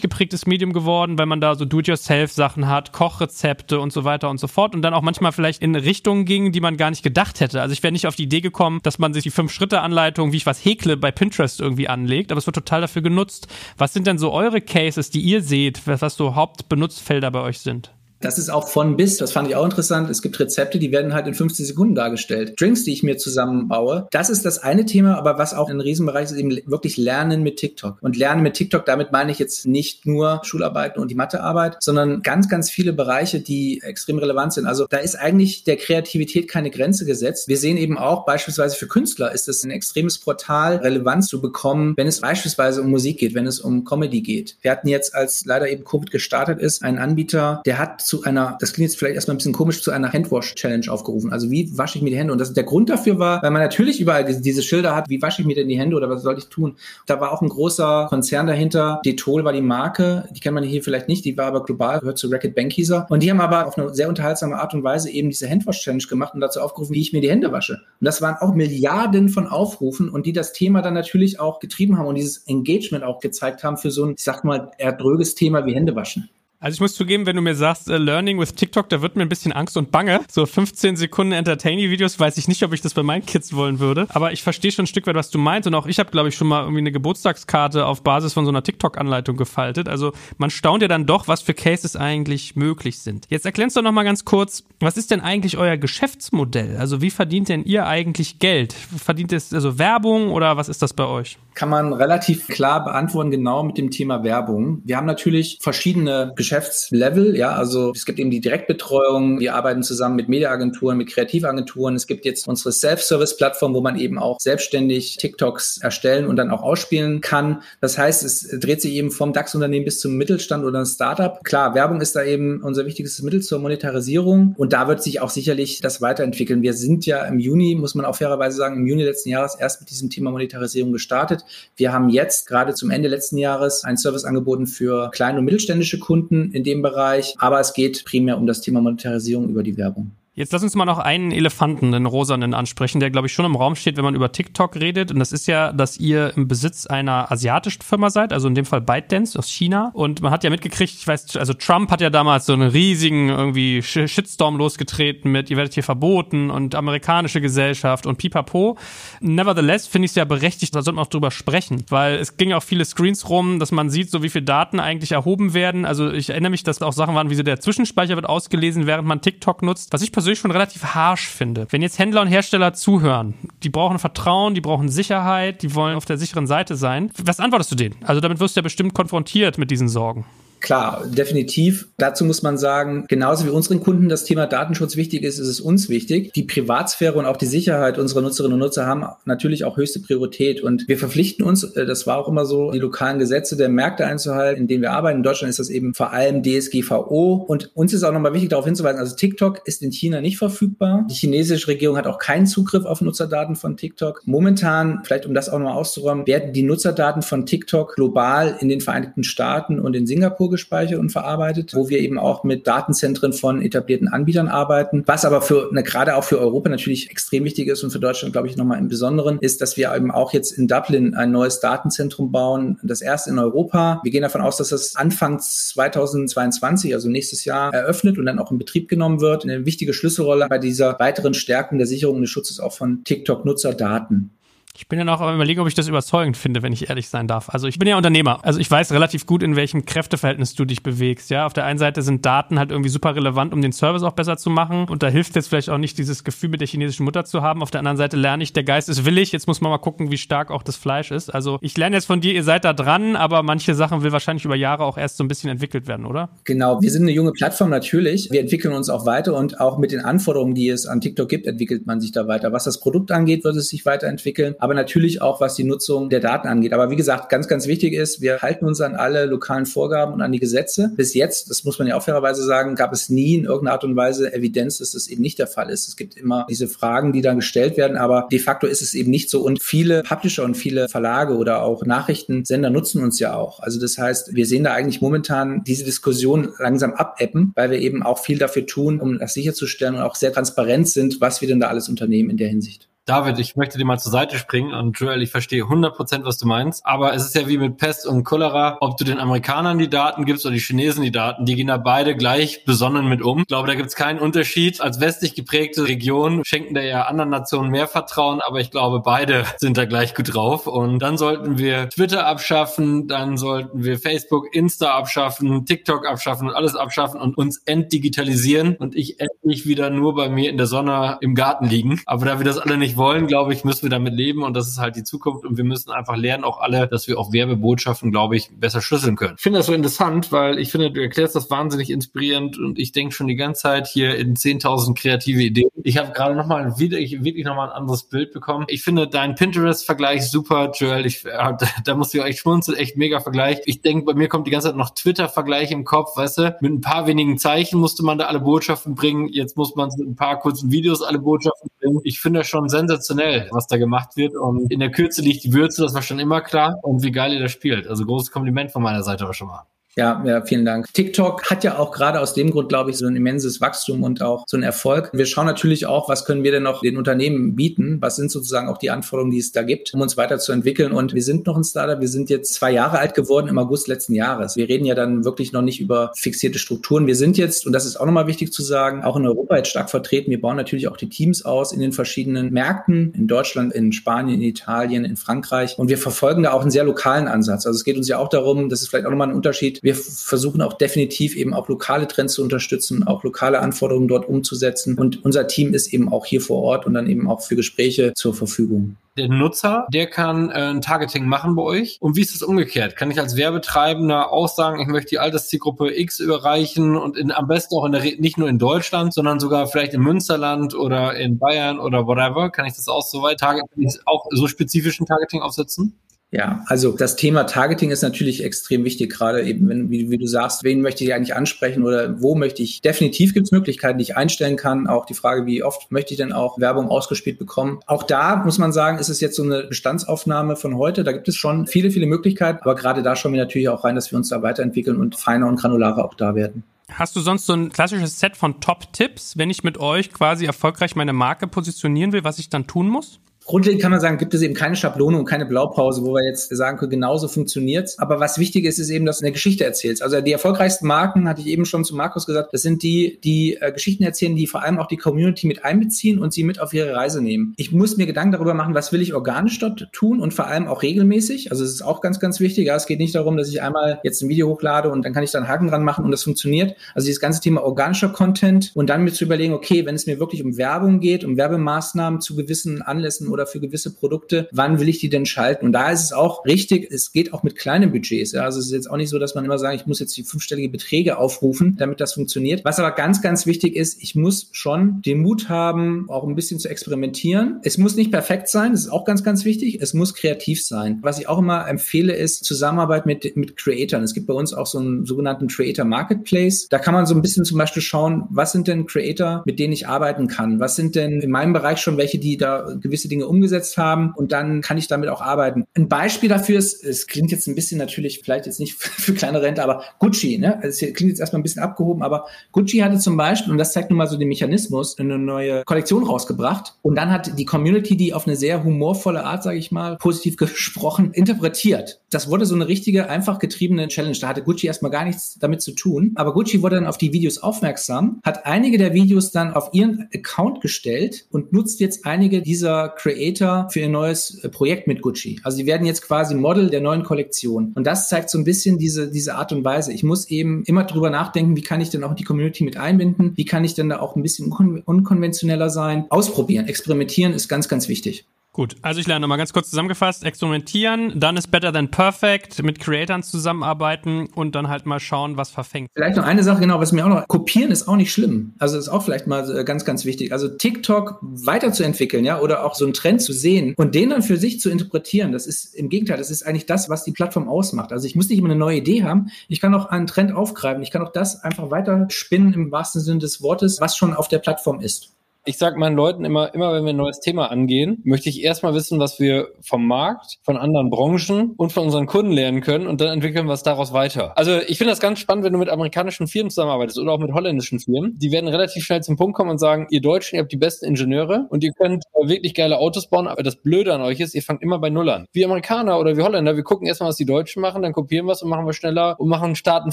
geprägtes Medium geworden, weil man da so Do-it-yourself-Sachen hat, Kochrezepte und so weiter und so fort und dann auch manchmal vielleicht in Richtungen ging, die man gar nicht gedacht hätte. Also ich wäre nicht auf die Idee gekommen, dass man sich die Fünf-Schritte-Anleitung, wie ich was häkle, bei Pinterest irgendwie anlegt, aber es wird total dafür genutzt. Was sind denn so eure Cases, die ihr seht, was so Hauptbenutzfelder bei euch sind? Das ist auch von bis, das fand ich auch interessant. Es gibt Rezepte, die werden halt in 15 Sekunden dargestellt. Drinks, die ich mir zusammenbaue. Das ist das eine Thema, aber was auch ein Riesenbereich ist, eben wirklich Lernen mit TikTok. Und Lernen mit TikTok, damit meine ich jetzt nicht nur Schularbeiten und die Mathearbeit, sondern ganz, ganz viele Bereiche, die extrem relevant sind. Also da ist eigentlich der Kreativität keine Grenze gesetzt. Wir sehen eben auch beispielsweise für Künstler ist es ein extremes Portal, Relevanz zu bekommen, wenn es beispielsweise um Musik geht, wenn es um Comedy geht. Wir hatten jetzt, als leider eben Covid gestartet ist, einen Anbieter, der hat zu einer, das klingt jetzt vielleicht erstmal ein bisschen komisch, zu einer Handwash-Challenge aufgerufen. Also wie wasche ich mir die Hände? Und das, der Grund dafür war, weil man natürlich überall diese, diese Schilder hat, wie wasche ich mir denn die Hände oder was soll ich tun? Da war auch ein großer Konzern dahinter. Detol war die Marke, die kennt man hier vielleicht nicht, die war aber global, gehört zu Racket Bankieser. Und die haben aber auf eine sehr unterhaltsame Art und Weise eben diese Handwash-Challenge gemacht und dazu aufgerufen, wie ich mir die Hände wasche. Und das waren auch Milliarden von Aufrufen und die das Thema dann natürlich auch getrieben haben und dieses Engagement auch gezeigt haben für so ein, ich sag mal, erdröges Thema wie Hände waschen. Also ich muss zugeben, wenn du mir sagst, uh, Learning with TikTok, da wird mir ein bisschen Angst und Bange. So 15 Sekunden Entertaining-Videos, weiß ich nicht, ob ich das bei meinen Kids wollen würde. Aber ich verstehe schon ein Stück weit, was du meinst. Und auch ich habe, glaube ich, schon mal irgendwie eine Geburtstagskarte auf Basis von so einer TikTok-Anleitung gefaltet. Also man staunt ja dann doch, was für Cases eigentlich möglich sind. Jetzt erklär uns doch noch mal ganz kurz, was ist denn eigentlich euer Geschäftsmodell? Also wie verdient denn ihr eigentlich Geld? Verdient es also Werbung oder was ist das bei euch? Kann man relativ klar beantworten, genau mit dem Thema Werbung. Wir haben natürlich verschiedene Geschäftslevel, ja, also es gibt eben die Direktbetreuung, wir arbeiten zusammen mit Mediaagenturen, mit Kreativagenturen. Es gibt jetzt unsere Self-Service-Plattform, wo man eben auch selbstständig TikToks erstellen und dann auch ausspielen kann. Das heißt, es dreht sich eben vom DAX-Unternehmen bis zum Mittelstand oder ein Startup. Klar, Werbung ist da eben unser wichtigstes Mittel zur Monetarisierung und da wird sich auch sicherlich das weiterentwickeln. Wir sind ja im Juni, muss man auch fairerweise sagen, im Juni letzten Jahres erst mit diesem Thema Monetarisierung gestartet. Wir haben jetzt gerade zum Ende letzten Jahres ein Service angeboten für kleine und mittelständische Kunden in dem Bereich, aber es geht primär um das Thema Monetarisierung über die Werbung. Jetzt lass uns mal noch einen Elefanten, den rosanen, ansprechen, der, glaube ich, schon im Raum steht, wenn man über TikTok redet. Und das ist ja, dass ihr im Besitz einer asiatischen Firma seid, also in dem Fall ByteDance aus China. Und man hat ja mitgekriegt, ich weiß, also Trump hat ja damals so einen riesigen irgendwie Shitstorm losgetreten mit, ihr werdet hier verboten und amerikanische Gesellschaft und pipapo. Nevertheless finde ich es ja berechtigt, da sollte man auch drüber sprechen, weil es ging auch viele Screens rum, dass man sieht, so wie viele Daten eigentlich erhoben werden. Also ich erinnere mich, dass auch Sachen waren, wie so der Zwischenspeicher wird ausgelesen, während man TikTok nutzt. Was ich persönlich persönlich schon relativ harsh finde. Wenn jetzt Händler und Hersteller zuhören, die brauchen Vertrauen, die brauchen Sicherheit, die wollen auf der sicheren Seite sein. Was antwortest du denen? Also damit wirst du ja bestimmt konfrontiert mit diesen Sorgen. Klar, definitiv. Dazu muss man sagen, genauso wie unseren Kunden das Thema Datenschutz wichtig ist, ist es uns wichtig. Die Privatsphäre und auch die Sicherheit unserer Nutzerinnen und Nutzer haben natürlich auch höchste Priorität. Und wir verpflichten uns, äh, das war auch immer so, die lokalen Gesetze der Märkte einzuhalten, in denen wir arbeiten. In Deutschland ist das eben vor allem DSGVO. Und uns ist auch nochmal wichtig darauf hinzuweisen, also TikTok ist in China nicht verfügbar. Die chinesische Regierung hat auch keinen Zugriff auf Nutzerdaten von TikTok. Momentan, vielleicht um das auch nochmal auszuräumen, werden die Nutzerdaten von TikTok global in den Vereinigten Staaten und in Singapur gespeichert und verarbeitet, wo wir eben auch mit Datenzentren von etablierten Anbietern arbeiten. Was aber für eine, gerade auch für Europa natürlich extrem wichtig ist und für Deutschland, glaube ich, nochmal im Besonderen, ist, dass wir eben auch jetzt in Dublin ein neues Datenzentrum bauen, das erste in Europa. Wir gehen davon aus, dass das Anfang 2022, also nächstes Jahr, eröffnet und dann auch in Betrieb genommen wird. Eine wichtige Schlüsselrolle bei dieser weiteren Stärkung der Sicherung des Schutzes auch von TikTok-Nutzerdaten. Ich bin ja noch am überlegen, ob ich das überzeugend finde, wenn ich ehrlich sein darf. Also ich bin ja Unternehmer. Also ich weiß relativ gut, in welchem Kräfteverhältnis du dich bewegst. Ja, auf der einen Seite sind Daten halt irgendwie super relevant, um den Service auch besser zu machen. Und da hilft jetzt vielleicht auch nicht, dieses Gefühl mit der chinesischen Mutter zu haben. Auf der anderen Seite lerne ich, der Geist ist willig. Jetzt muss man mal gucken, wie stark auch das Fleisch ist. Also ich lerne jetzt von dir, ihr seid da dran, aber manche Sachen will wahrscheinlich über Jahre auch erst so ein bisschen entwickelt werden, oder? Genau. Wir sind eine junge Plattform natürlich. Wir entwickeln uns auch weiter und auch mit den Anforderungen, die es an TikTok gibt, entwickelt man sich da weiter. Was das Produkt angeht, wird es sich weiterentwickeln. Natürlich auch was die Nutzung der Daten angeht. Aber wie gesagt, ganz, ganz wichtig ist, wir halten uns an alle lokalen Vorgaben und an die Gesetze. Bis jetzt, das muss man ja auch fairerweise sagen, gab es nie in irgendeiner Art und Weise Evidenz, dass das eben nicht der Fall ist. Es gibt immer diese Fragen, die dann gestellt werden, aber de facto ist es eben nicht so. Und viele Publisher und viele Verlage oder auch Nachrichtensender nutzen uns ja auch. Also das heißt, wir sehen da eigentlich momentan diese Diskussion langsam abappen, weil wir eben auch viel dafür tun, um das sicherzustellen und auch sehr transparent sind, was wir denn da alles unternehmen in der Hinsicht. David, ich möchte dir mal zur Seite springen und Joel, ich verstehe 100%, was du meinst, aber es ist ja wie mit Pest und Cholera, ob du den Amerikanern die Daten gibst oder die Chinesen die Daten, die gehen da beide gleich besonnen mit um. Ich glaube, da gibt es keinen Unterschied. Als westlich geprägte Region schenken da ja anderen Nationen mehr Vertrauen, aber ich glaube, beide sind da gleich gut drauf und dann sollten wir Twitter abschaffen, dann sollten wir Facebook, Insta abschaffen, TikTok abschaffen und alles abschaffen und uns entdigitalisieren und ich endlich wieder nur bei mir in der Sonne im Garten liegen. Aber da wir das alle nicht wollen, glaube ich, müssen wir damit leben und das ist halt die Zukunft und wir müssen einfach lernen, auch alle, dass wir auch Werbebotschaften, glaube ich, besser schlüsseln können. Ich finde das so interessant, weil ich finde, du erklärst das wahnsinnig inspirierend und ich denke schon die ganze Zeit hier in 10.000 kreative Ideen. Ich habe gerade nochmal wieder, ich wirklich nochmal ein anderes Bild bekommen. Ich finde deinen Pinterest-Vergleich super, Joel. Ich, äh, da muss ich auch echt schmunzeln, echt mega Vergleich. Ich denke, bei mir kommt die ganze Zeit noch Twitter-Vergleich im Kopf, weißt du? Mit ein paar wenigen Zeichen musste man da alle Botschaften bringen. Jetzt muss man mit ein paar kurzen Videos alle Botschaften bringen. Ich finde das schon sensationell sensationell, was da gemacht wird. Und in der Kürze liegt die Würze, das war schon immer klar. Und wie geil ihr das spielt. Also großes Kompliment von meiner Seite auch schon mal. Ja, ja, vielen Dank. TikTok hat ja auch gerade aus dem Grund, glaube ich, so ein immenses Wachstum und auch so einen Erfolg. Wir schauen natürlich auch, was können wir denn noch den Unternehmen bieten? Was sind sozusagen auch die Anforderungen, die es da gibt, um uns weiterzuentwickeln? Und wir sind noch ein Startup. Wir sind jetzt zwei Jahre alt geworden im August letzten Jahres. Wir reden ja dann wirklich noch nicht über fixierte Strukturen. Wir sind jetzt, und das ist auch nochmal wichtig zu sagen, auch in Europa jetzt stark vertreten. Wir bauen natürlich auch die Teams aus in den verschiedenen Märkten, in Deutschland, in Spanien, in Italien, in Frankreich. Und wir verfolgen da auch einen sehr lokalen Ansatz. Also es geht uns ja auch darum, das ist vielleicht auch nochmal ein Unterschied. Wir versuchen auch definitiv eben auch lokale Trends zu unterstützen, auch lokale Anforderungen dort umzusetzen. Und unser Team ist eben auch hier vor Ort und dann eben auch für Gespräche zur Verfügung der Nutzer, der kann äh, ein Targeting machen bei euch. Und wie ist es umgekehrt? Kann ich als Werbetreibender auch sagen, ich möchte die Alterszielgruppe X überreichen und in, am besten auch in der Re nicht nur in Deutschland, sondern sogar vielleicht in Münsterland oder in Bayern oder whatever. Kann ich das auch so weit targeting, auch so spezifischen Targeting aufsetzen? Ja, also das Thema Targeting ist natürlich extrem wichtig, gerade eben, wenn, wie, wie, du sagst, wen möchte ich eigentlich ansprechen oder wo möchte ich. Definitiv gibt es Möglichkeiten, die ich einstellen kann. Auch die Frage, wie oft möchte ich denn auch Werbung ausgespielt bekommen. Auch da muss man sagen, ist es jetzt so eine Bestandsaufnahme von heute. Da gibt es schon viele, viele Möglichkeiten, aber gerade da schauen wir natürlich auch rein, dass wir uns da weiterentwickeln und feiner und granularer auch da werden. Hast du sonst so ein klassisches Set von Top-Tipps, wenn ich mit euch quasi erfolgreich meine Marke positionieren will, was ich dann tun muss? Grundlegend kann man sagen, gibt es eben keine Schablone und keine Blaupause, wo wir jetzt sagen können, genauso funktioniert's. Aber was wichtig ist, ist eben, dass du eine Geschichte erzählst. Also die erfolgreichsten Marken, hatte ich eben schon zu Markus gesagt, das sind die, die äh, Geschichten erzählen, die vor allem auch die Community mit einbeziehen und sie mit auf ihre Reise nehmen. Ich muss mir Gedanken darüber machen, was will ich organisch dort tun und vor allem auch regelmäßig. Also es ist auch ganz, ganz wichtig. Ja, es geht nicht darum, dass ich einmal jetzt ein Video hochlade und dann kann ich da Haken dran machen und das funktioniert. Also dieses ganze Thema organischer Content und dann mir zu überlegen, okay, wenn es mir wirklich um Werbung geht, um Werbemaßnahmen zu gewissen Anlässen oder für gewisse Produkte, wann will ich die denn schalten? Und da ist es auch richtig, es geht auch mit kleinen Budgets. Ja? Also es ist jetzt auch nicht so, dass man immer sagt, ich muss jetzt die fünfstellige Beträge aufrufen, damit das funktioniert. Was aber ganz, ganz wichtig ist, ich muss schon den Mut haben, auch ein bisschen zu experimentieren. Es muss nicht perfekt sein, das ist auch ganz, ganz wichtig. Es muss kreativ sein. Was ich auch immer empfehle, ist Zusammenarbeit mit, mit Creatoren. Es gibt bei uns auch so einen sogenannten Creator Marketplace. Da kann man so ein bisschen zum Beispiel schauen, was sind denn Creator, mit denen ich arbeiten kann? Was sind denn in meinem Bereich schon welche, die da gewisse Dinge umgesetzt haben und dann kann ich damit auch arbeiten. Ein Beispiel dafür ist, es klingt jetzt ein bisschen natürlich, vielleicht jetzt nicht für, kleine Rente, aber Gucci, ne? Es klingt jetzt erstmal ein bisschen abgehoben, aber Gucci hatte zum Beispiel, und das zeigt nun mal so den Mechanismus, eine neue Kollektion rausgebracht und dann hat die Community die auf eine sehr humorvolle Art, sage ich mal, positiv gesprochen, interpretiert. Das wurde so eine richtige, einfach getriebene Challenge. Da hatte Gucci erstmal gar nichts damit zu tun, aber Gucci wurde dann auf die Videos aufmerksam, hat einige der Videos dann auf ihren Account gestellt und nutzt jetzt einige dieser Creator für ihr neues äh, Projekt mit Gucci. Also sie werden jetzt quasi Model der neuen Kollektion. Und das zeigt so ein bisschen diese, diese Art und Weise. Ich muss eben immer drüber nachdenken, wie kann ich denn auch die Community mit einbinden? Wie kann ich denn da auch ein bisschen unkon unkonventioneller sein? Ausprobieren, experimentieren ist ganz, ganz wichtig. Gut, also ich lerne nochmal ganz kurz zusammengefasst. Experimentieren, dann ist better than perfect, mit Creatoren zusammenarbeiten und dann halt mal schauen, was verfängt. Vielleicht noch eine Sache, genau, was mir auch noch, kopieren ist auch nicht schlimm. Also ist auch vielleicht mal äh, ganz, ganz wichtig. Also TikTok weiterzuentwickeln, ja, oder auch so einen Trend zu sehen und den dann für sich zu interpretieren, das ist im Gegenteil, das ist eigentlich das, was die Plattform ausmacht. Also ich muss nicht immer eine neue Idee haben, ich kann auch einen Trend aufgreifen, ich kann auch das einfach weiter spinnen im wahrsten Sinne des Wortes, was schon auf der Plattform ist. Ich sage meinen Leuten immer, immer wenn wir ein neues Thema angehen, möchte ich erstmal wissen, was wir vom Markt, von anderen Branchen und von unseren Kunden lernen können und dann entwickeln wir es daraus weiter. Also ich finde das ganz spannend, wenn du mit amerikanischen Firmen zusammenarbeitest oder auch mit holländischen Firmen. Die werden relativ schnell zum Punkt kommen und sagen, ihr Deutschen, ihr habt die besten Ingenieure und ihr könnt wirklich geile Autos bauen, aber das Blöde an euch ist, ihr fangt immer bei Null an. Wir Amerikaner oder wir Holländer, wir gucken erstmal, was die Deutschen machen, dann kopieren wir es und machen wir schneller und machen Starten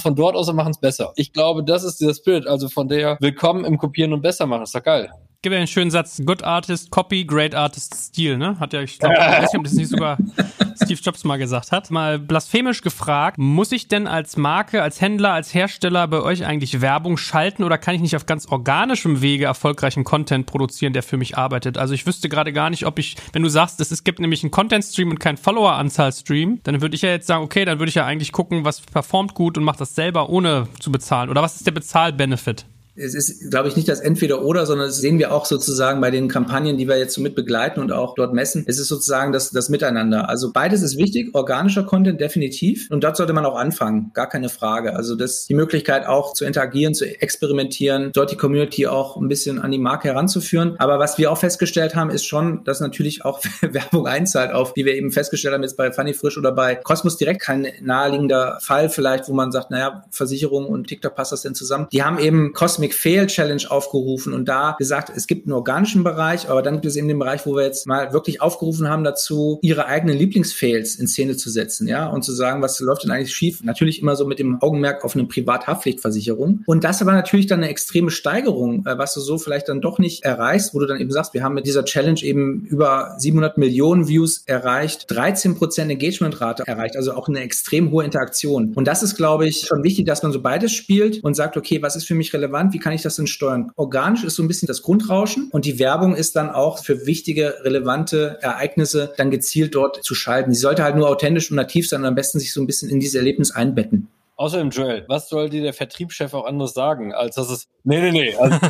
von dort aus und machen es besser. Ich glaube, das ist dieser Spirit, also von der Willkommen im Kopieren und besser machen. Ist doch geil gibt ja einen schönen Satz, Good Artist Copy, Great Artist Steal, ne? Hat ja, ich glaube, ich weiß nicht, ob das nicht sogar Steve Jobs mal gesagt hat. Mal blasphemisch gefragt, muss ich denn als Marke, als Händler, als Hersteller bei euch eigentlich Werbung schalten oder kann ich nicht auf ganz organischem Wege erfolgreichen Content produzieren, der für mich arbeitet? Also ich wüsste gerade gar nicht, ob ich, wenn du sagst, es gibt nämlich einen Content-Stream und keinen Follower-Anzahl-Stream, dann würde ich ja jetzt sagen, okay, dann würde ich ja eigentlich gucken, was performt gut und mache das selber ohne zu bezahlen. Oder was ist der Bezahl-Benefit? Es ist, glaube ich, nicht das Entweder-Oder, sondern das sehen wir auch sozusagen bei den Kampagnen, die wir jetzt so mit begleiten und auch dort messen. Es ist sozusagen das, das Miteinander. Also beides ist wichtig, organischer Content definitiv. Und dort sollte man auch anfangen, gar keine Frage. Also das, die Möglichkeit auch zu interagieren, zu experimentieren, dort die Community auch ein bisschen an die Marke heranzuführen. Aber was wir auch festgestellt haben, ist schon, dass natürlich auch Werbung einzahlt auf, wie wir eben festgestellt haben jetzt bei Funny Frisch oder bei Cosmos direkt kein naheliegender Fall vielleicht, wo man sagt, naja, Versicherung und TikTok passt das denn zusammen. Die haben eben Cosmic Cosmic Fail Challenge aufgerufen und da gesagt, es gibt einen organischen Bereich, aber dann gibt es eben den Bereich, wo wir jetzt mal wirklich aufgerufen haben dazu, ihre eigenen Lieblingsfails in Szene zu setzen, ja, und zu sagen, was läuft denn eigentlich schief? Natürlich immer so mit dem Augenmerk auf eine Privathaftpflichtversicherung. Und das aber natürlich dann eine extreme Steigerung, äh, was du so vielleicht dann doch nicht erreichst, wo du dann eben sagst, wir haben mit dieser Challenge eben über 700 Millionen Views erreicht, 13 Prozent Engagementrate erreicht, also auch eine extrem hohe Interaktion. Und das ist, glaube ich, schon wichtig, dass man so beides spielt und sagt, okay, was ist für mich relevant? Wie kann ich das denn steuern? Organisch ist so ein bisschen das Grundrauschen und die Werbung ist dann auch für wichtige, relevante Ereignisse dann gezielt dort zu schalten. Sie sollte halt nur authentisch und nativ sein und am besten sich so ein bisschen in dieses Erlebnis einbetten. Außerdem, Joel, was soll dir der Vertriebschef auch anderes sagen, als dass es, nee, nee, nee, also,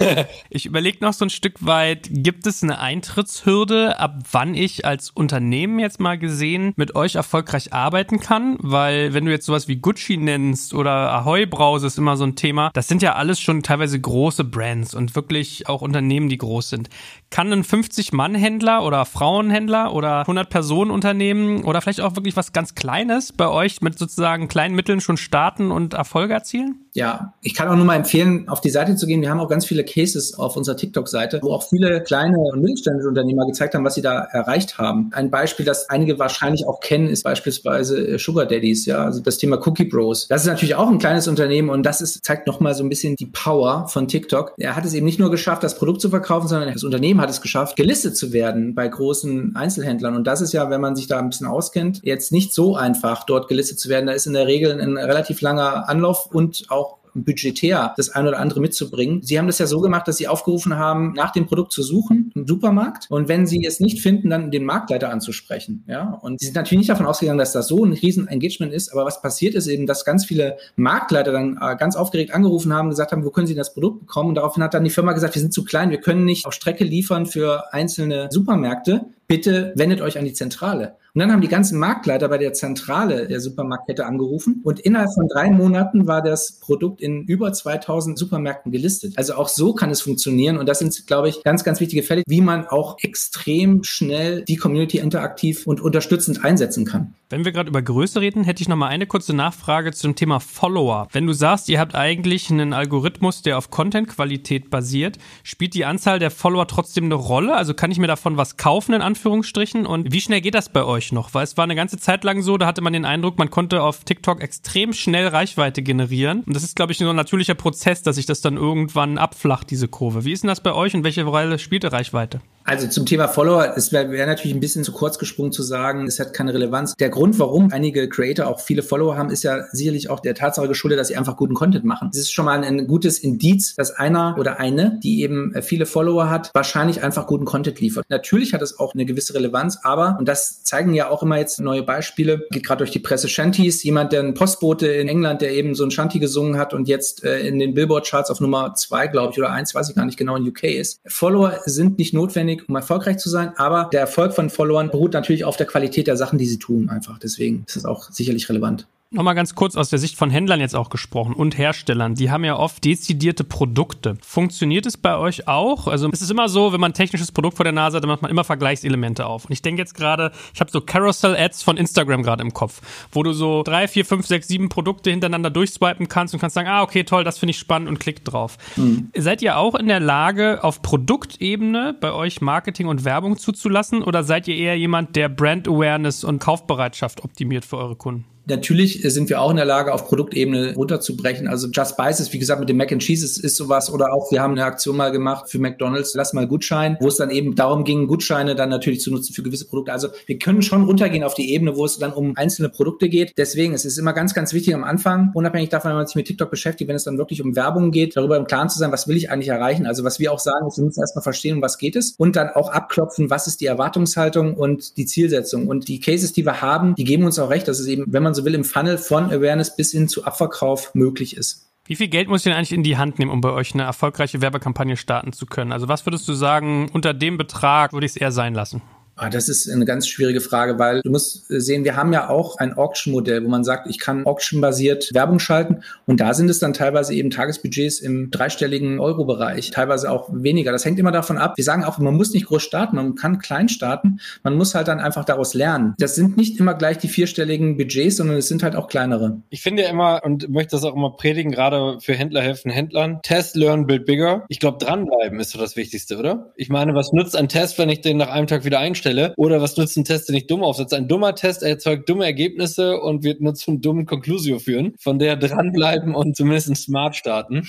ich überlege noch so ein Stück weit, gibt es eine Eintrittshürde, ab wann ich als Unternehmen jetzt mal gesehen mit euch erfolgreich arbeiten kann? Weil wenn du jetzt sowas wie Gucci nennst oder Ahoy Brause ist immer so ein Thema, das sind ja alles schon teilweise große Brands und wirklich auch Unternehmen, die groß sind. Kann ein 50-Mann-Händler oder Frauenhändler oder 100-Personen-Unternehmen oder vielleicht auch wirklich was ganz Kleines bei euch mit sozusagen kleinen Mitteln schon starten und Erfolge erzielen? Ja, ich kann auch nur mal empfehlen, auf die Seite zu gehen. Wir haben auch ganz viele Cases auf unserer TikTok-Seite, wo auch viele kleine und mittelständische Unternehmer gezeigt haben, was sie da erreicht haben. Ein Beispiel, das einige wahrscheinlich auch kennen, ist beispielsweise äh, Sugar Daddies, ja, also das Thema Cookie Bros. Das ist natürlich auch ein kleines Unternehmen und das ist, zeigt nochmal so ein bisschen die Power von TikTok. Er hat es eben nicht nur geschafft, das Produkt zu verkaufen, sondern das Unternehmen hat es geschafft, gelistet zu werden bei großen Einzelhändlern. Und das ist ja, wenn man sich da ein bisschen auskennt, jetzt nicht so einfach, dort gelistet zu werden. Da ist in der Regel ein relativ langer Anlauf und auch budgetär das ein oder andere mitzubringen. Sie haben das ja so gemacht, dass Sie aufgerufen haben, nach dem Produkt zu suchen im Supermarkt und wenn Sie es nicht finden, dann den Marktleiter anzusprechen. Ja, und Sie sind natürlich nicht davon ausgegangen, dass das so ein riesen Engagement ist, aber was passiert ist eben, dass ganz viele Marktleiter dann äh, ganz aufgeregt angerufen haben, gesagt haben, wo können Sie das Produkt bekommen? Und daraufhin hat dann die Firma gesagt, wir sind zu klein, wir können nicht auf Strecke liefern für einzelne Supermärkte bitte wendet euch an die Zentrale. Und dann haben die ganzen Marktleiter bei der Zentrale der Supermarktkette angerufen und innerhalb von drei Monaten war das Produkt in über 2000 Supermärkten gelistet. Also auch so kann es funktionieren und das sind, glaube ich, ganz, ganz wichtige Fälle, wie man auch extrem schnell die Community interaktiv und unterstützend einsetzen kann. Wenn wir gerade über Größe reden, hätte ich noch mal eine kurze Nachfrage zum Thema Follower. Wenn du sagst, ihr habt eigentlich einen Algorithmus, der auf Content-Qualität basiert, spielt die Anzahl der Follower trotzdem eine Rolle? Also kann ich mir davon was kaufen in Anführungszeichen? Anführungsstrichen. Und wie schnell geht das bei euch noch? Weil es war eine ganze Zeit lang so, da hatte man den Eindruck, man konnte auf TikTok extrem schnell Reichweite generieren. Und das ist, glaube ich, so ein natürlicher Prozess, dass sich das dann irgendwann abflacht, diese Kurve. Wie ist denn das bei euch und welche Rolle spielt Reichweite? Also zum Thema Follower, es wäre wär natürlich ein bisschen zu kurz gesprungen zu sagen, es hat keine Relevanz. Der Grund, warum einige Creator auch viele Follower haben, ist ja sicherlich auch der Tatsache geschuldet, dass sie einfach guten Content machen. Es ist schon mal ein gutes Indiz, dass einer oder eine, die eben viele Follower hat, wahrscheinlich einfach guten Content liefert. Natürlich hat es auch eine gewisse Relevanz, aber, und das zeigen ja auch immer jetzt neue Beispiele, geht gerade durch die Presse Shanties, jemand, der ein Postbote in England, der eben so ein Shanty gesungen hat und jetzt äh, in den Billboard-Charts auf Nummer zwei, glaube ich, oder eins, weiß ich gar nicht genau, in UK ist. Follower sind nicht notwendig, um erfolgreich zu sein. Aber der Erfolg von Followern beruht natürlich auf der Qualität der Sachen, die sie tun, einfach. Deswegen ist es auch sicherlich relevant. Nochmal ganz kurz aus der Sicht von Händlern jetzt auch gesprochen und Herstellern. Die haben ja oft dezidierte Produkte. Funktioniert es bei euch auch? Also es ist immer so, wenn man ein technisches Produkt vor der Nase hat, dann macht man immer Vergleichselemente auf. Und ich denke jetzt gerade, ich habe so Carousel-Ads von Instagram gerade im Kopf, wo du so drei, vier, fünf, sechs, sieben Produkte hintereinander durchswipen kannst und kannst sagen, ah, okay, toll, das finde ich spannend und klickt drauf. Mhm. Seid ihr auch in der Lage, auf Produktebene bei euch Marketing und Werbung zuzulassen oder seid ihr eher jemand, der Brand Awareness und Kaufbereitschaft optimiert für eure Kunden? Natürlich sind wir auch in der Lage, auf Produktebene runterzubrechen. Also Just Spices, wie gesagt, mit dem Mac and Cheese ist, ist sowas. Oder auch, wir haben eine Aktion mal gemacht für McDonalds, lass mal Gutschein, wo es dann eben darum ging, Gutscheine dann natürlich zu nutzen für gewisse Produkte. Also wir können schon runtergehen auf die Ebene, wo es dann um einzelne Produkte geht. Deswegen es ist immer ganz, ganz wichtig am Anfang, unabhängig davon, wenn man sich mit TikTok beschäftigt, wenn es dann wirklich um Werbung geht, darüber im Klaren zu sein, was will ich eigentlich erreichen. Also was wir auch sagen, ist, wir müssen erstmal verstehen, um was geht es und dann auch abklopfen, was ist die Erwartungshaltung und die Zielsetzung. Und die Cases, die wir haben, die geben uns auch recht, dass es eben, wenn man so will, im Funnel von Awareness bis hin zu Abverkauf möglich ist. Wie viel Geld muss ich denn eigentlich in die Hand nehmen, um bei euch eine erfolgreiche Werbekampagne starten zu können? Also was würdest du sagen, unter dem Betrag würde ich es eher sein lassen? Ah, das ist eine ganz schwierige Frage, weil du musst äh, sehen, wir haben ja auch ein Auction-Modell, wo man sagt, ich kann auction-basiert Werbung schalten und da sind es dann teilweise eben Tagesbudgets im dreistelligen Euro-Bereich, teilweise auch weniger. Das hängt immer davon ab. Wir sagen auch, man muss nicht groß starten, man kann klein starten, man muss halt dann einfach daraus lernen. Das sind nicht immer gleich die vierstelligen Budgets, sondern es sind halt auch kleinere. Ich finde ja immer und möchte das auch immer predigen, gerade für Händler helfen Händlern. Test, learn, build bigger. Ich glaube, dranbleiben ist so das Wichtigste, oder? Ich meine, was nutzt ein Test, wenn ich den nach einem Tag wieder einstelle? Stelle. Oder was nutzt ein Test, den ich dumm aufsetze? Ein dummer Test erzeugt dumme Ergebnisse und wird nur zum dummen Conclusio führen. Von der dranbleiben und zumindest smart starten.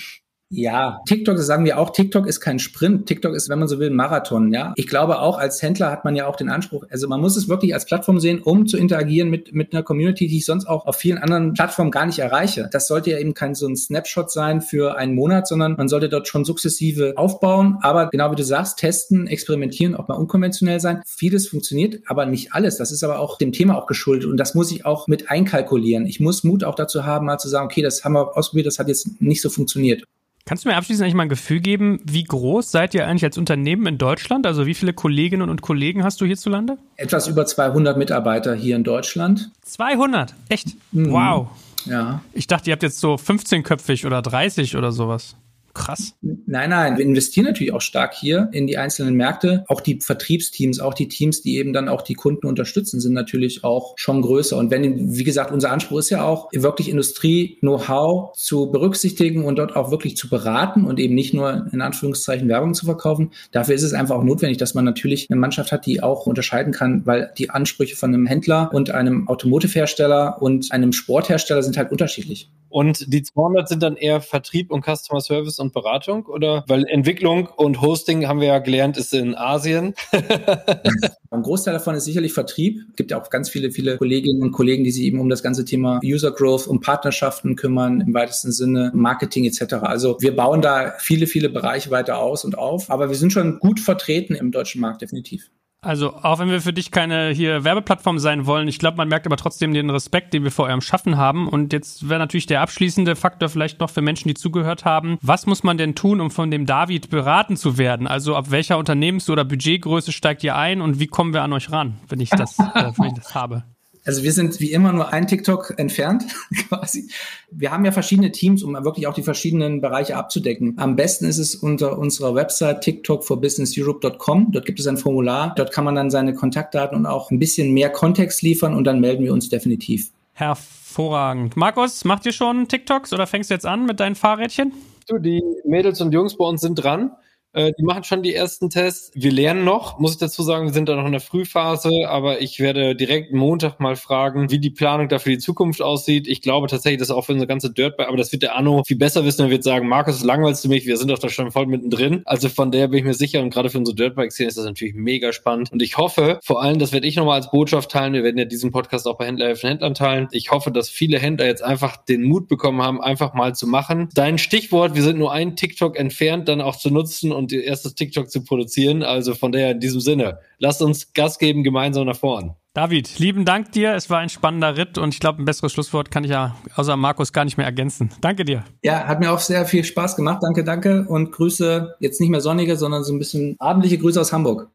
Ja, TikTok, das sagen wir auch, TikTok ist kein Sprint. TikTok ist, wenn man so will, ein Marathon, ja. Ich glaube auch, als Händler hat man ja auch den Anspruch, also man muss es wirklich als Plattform sehen, um zu interagieren mit, mit einer Community, die ich sonst auch auf vielen anderen Plattformen gar nicht erreiche. Das sollte ja eben kein so ein Snapshot sein für einen Monat, sondern man sollte dort schon sukzessive aufbauen. Aber genau wie du sagst, testen, experimentieren, auch mal unkonventionell sein. Vieles funktioniert, aber nicht alles. Das ist aber auch dem Thema auch geschuldet und das muss ich auch mit einkalkulieren. Ich muss Mut auch dazu haben, mal zu sagen, okay, das haben wir ausprobiert, das hat jetzt nicht so funktioniert. Kannst du mir abschließend eigentlich mal ein Gefühl geben, wie groß seid ihr eigentlich als Unternehmen in Deutschland? Also wie viele Kolleginnen und Kollegen hast du hierzulande? Etwas über 200 Mitarbeiter hier in Deutschland. 200? Echt? Mhm. Wow. Ja. Ich dachte, ihr habt jetzt so 15-köpfig oder 30 oder sowas. Krass. Nein, nein, wir investieren natürlich auch stark hier in die einzelnen Märkte. Auch die Vertriebsteams, auch die Teams, die eben dann auch die Kunden unterstützen, sind natürlich auch schon größer. Und wenn, wie gesagt, unser Anspruch ist ja auch, wirklich Industrie-Know-how zu berücksichtigen und dort auch wirklich zu beraten und eben nicht nur in Anführungszeichen Werbung zu verkaufen. Dafür ist es einfach auch notwendig, dass man natürlich eine Mannschaft hat, die auch unterscheiden kann, weil die Ansprüche von einem Händler und einem Automotive-Hersteller und einem Sporthersteller sind halt unterschiedlich. Und die 200 sind dann eher Vertrieb und Customer Service und Beratung oder? Weil Entwicklung und Hosting haben wir ja gelernt, ist in Asien. Ein Großteil davon ist sicherlich Vertrieb. Es gibt ja auch ganz viele, viele Kolleginnen und Kollegen, die sich eben um das ganze Thema User Growth, um Partnerschaften kümmern, im weitesten Sinne Marketing etc. Also wir bauen da viele, viele Bereiche weiter aus und auf, aber wir sind schon gut vertreten im deutschen Markt, definitiv. Also, auch wenn wir für dich keine hier Werbeplattform sein wollen, ich glaube, man merkt aber trotzdem den Respekt, den wir vor eurem Schaffen haben. Und jetzt wäre natürlich der abschließende Faktor vielleicht noch für Menschen, die zugehört haben. Was muss man denn tun, um von dem David beraten zu werden? Also, ab welcher Unternehmens- oder Budgetgröße steigt ihr ein und wie kommen wir an euch ran, wenn ich das, äh, wenn ich das habe? Also wir sind wie immer nur ein TikTok entfernt, quasi. Wir haben ja verschiedene Teams, um wirklich auch die verschiedenen Bereiche abzudecken. Am besten ist es unter unserer Website tiktokforbusinesseurope.com. Dort gibt es ein Formular. Dort kann man dann seine Kontaktdaten und auch ein bisschen mehr Kontext liefern und dann melden wir uns definitiv. Hervorragend. Markus, macht ihr schon TikToks oder fängst du jetzt an mit deinen Fahrrädchen? Du, die Mädels und Jungs bei uns sind dran. Äh, die machen schon die ersten Tests. Wir lernen noch, muss ich dazu sagen, wir sind da noch in der Frühphase, aber ich werde direkt Montag mal fragen, wie die Planung da für die Zukunft aussieht. Ich glaube tatsächlich, dass auch für unsere ganze Dirtbike, aber das wird der Anno viel besser wissen. Er wird sagen, Markus, langweilst du mich? Wir sind doch da schon voll mittendrin. Also von der bin ich mir sicher und gerade für unsere Dirtbike-Szene ist das natürlich mega spannend. Und ich hoffe, vor allem, das werde ich nochmal als Botschaft teilen. Wir werden ja diesen Podcast auch bei Händler helfen Händlern teilen. Ich hoffe, dass viele Händler jetzt einfach den Mut bekommen haben, einfach mal zu machen. Dein Stichwort, wir sind nur ein TikTok entfernt, dann auch zu nutzen und ihr erstes TikTok zu produzieren. Also von daher in diesem Sinne, lasst uns Gas geben, gemeinsam nach vorn. David, lieben Dank dir. Es war ein spannender Ritt und ich glaube, ein besseres Schlusswort kann ich ja außer Markus gar nicht mehr ergänzen. Danke dir. Ja, hat mir auch sehr viel Spaß gemacht. Danke, danke und Grüße, jetzt nicht mehr sonnige, sondern so ein bisschen abendliche Grüße aus Hamburg.